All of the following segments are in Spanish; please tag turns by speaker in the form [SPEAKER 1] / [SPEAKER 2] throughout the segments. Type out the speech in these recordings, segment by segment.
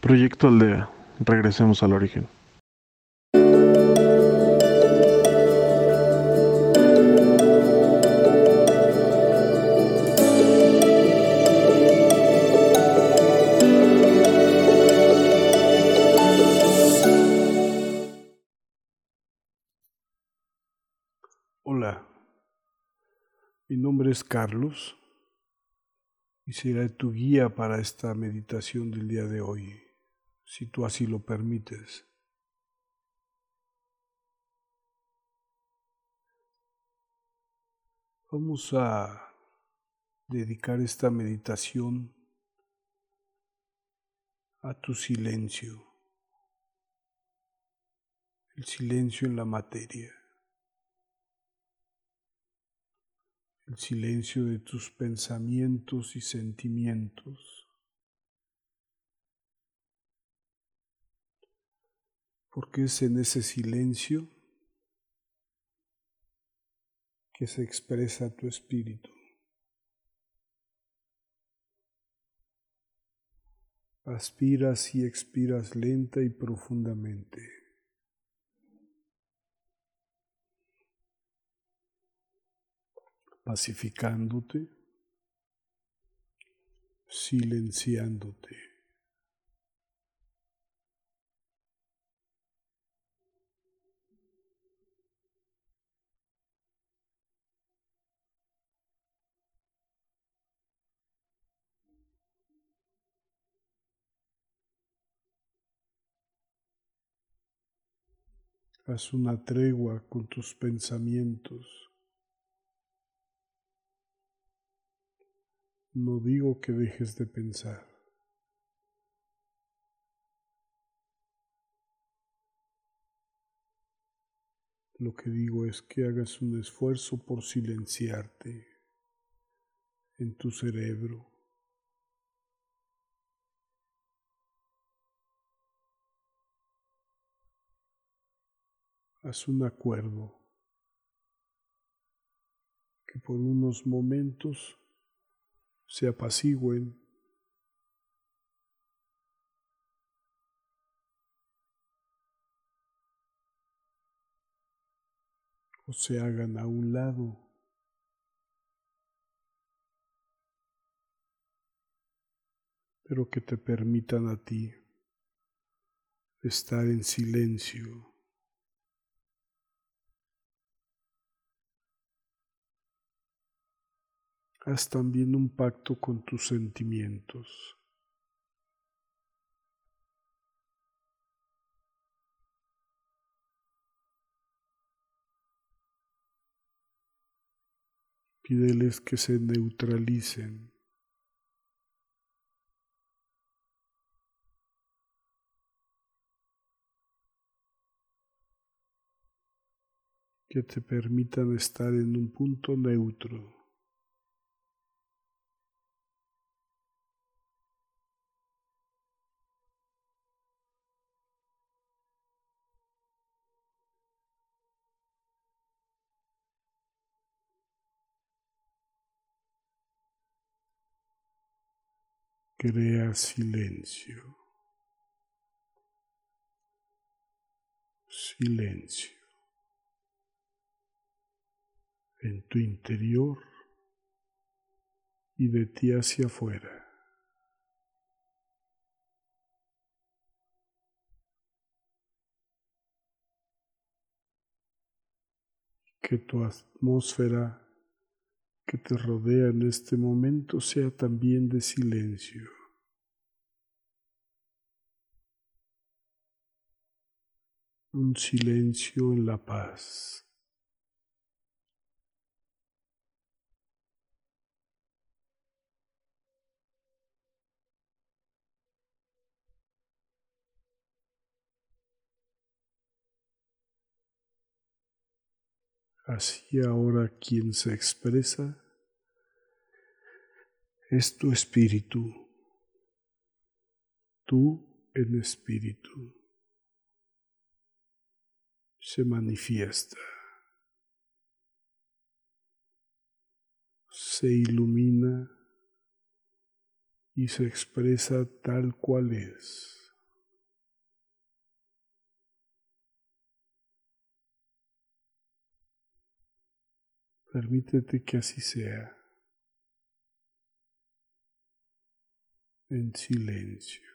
[SPEAKER 1] Proyecto Aldea. Regresemos al origen.
[SPEAKER 2] Hola, mi nombre es Carlos y seré tu guía para esta meditación del día de hoy, si tú así lo permites. Vamos a dedicar esta meditación a tu silencio, el silencio en la materia. el silencio de tus pensamientos y sentimientos. Porque es en ese silencio que se expresa tu espíritu. Aspiras y expiras lenta y profundamente. pacificándote, silenciándote. Haz una tregua con tus pensamientos. No digo que dejes de pensar. Lo que digo es que hagas un esfuerzo por silenciarte en tu cerebro. Haz un acuerdo que por unos momentos se apacigüen. o se hagan a un lado. pero que te permitan a ti estar en silencio. Haz también un pacto con tus sentimientos. Pídeles que se neutralicen. que te permitan estar en un punto neutro. Crea silencio. Silencio en tu interior y de ti hacia afuera. Que tu atmósfera que te rodea en este momento sea también de silencio. Un silencio en la paz. Así ahora quien se expresa es tu espíritu, tú en espíritu, se manifiesta, se ilumina y se expresa tal cual es. Permítete que así sea. En silencio.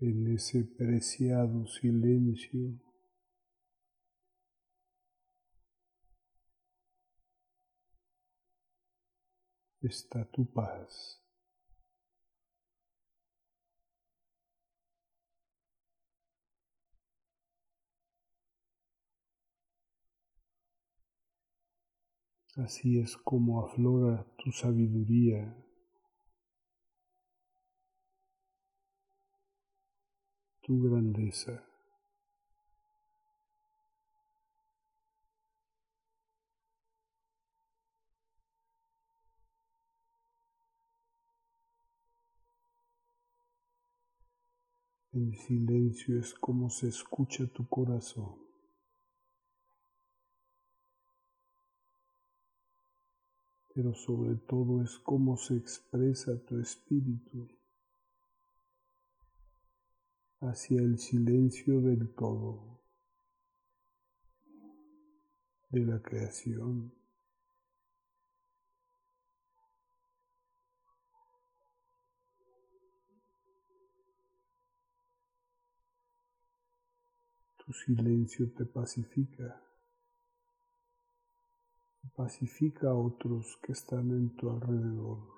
[SPEAKER 2] En ese preciado silencio. está tu paz. Así es como aflora tu sabiduría tu grandeza. El silencio es como se escucha tu corazón. Pero sobre todo es como se expresa tu espíritu hacia el silencio del todo, de la creación. Tu silencio te pacifica, pacifica a otros que están en tu alrededor.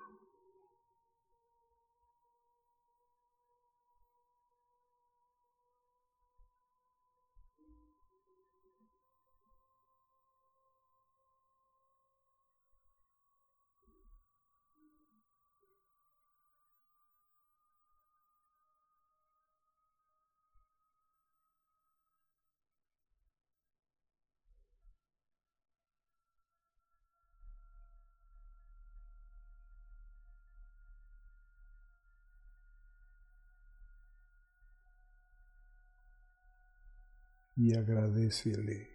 [SPEAKER 2] Y agradecele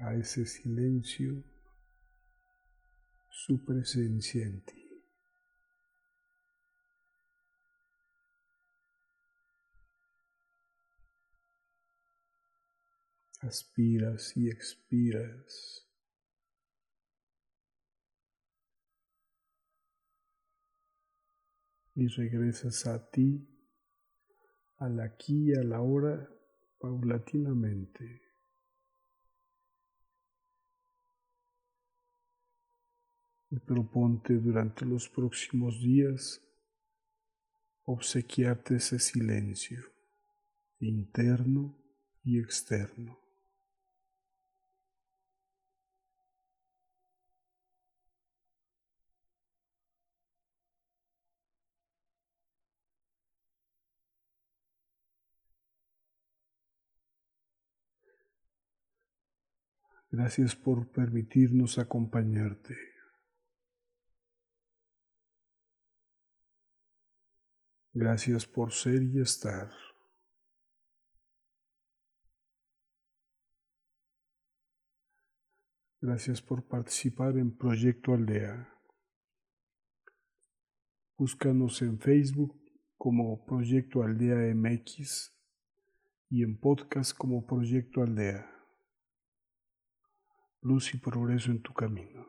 [SPEAKER 2] a ese silencio su presencia en ti. Aspiras y expiras. Y regresas a ti, al aquí y a la hora, paulatinamente. Y proponte durante los próximos días obsequiarte ese silencio interno y externo. Gracias por permitirnos acompañarte. Gracias por ser y estar. Gracias por participar en Proyecto Aldea. Búscanos en Facebook como Proyecto Aldea MX y en podcast como Proyecto Aldea. Luz y progreso en tu camino.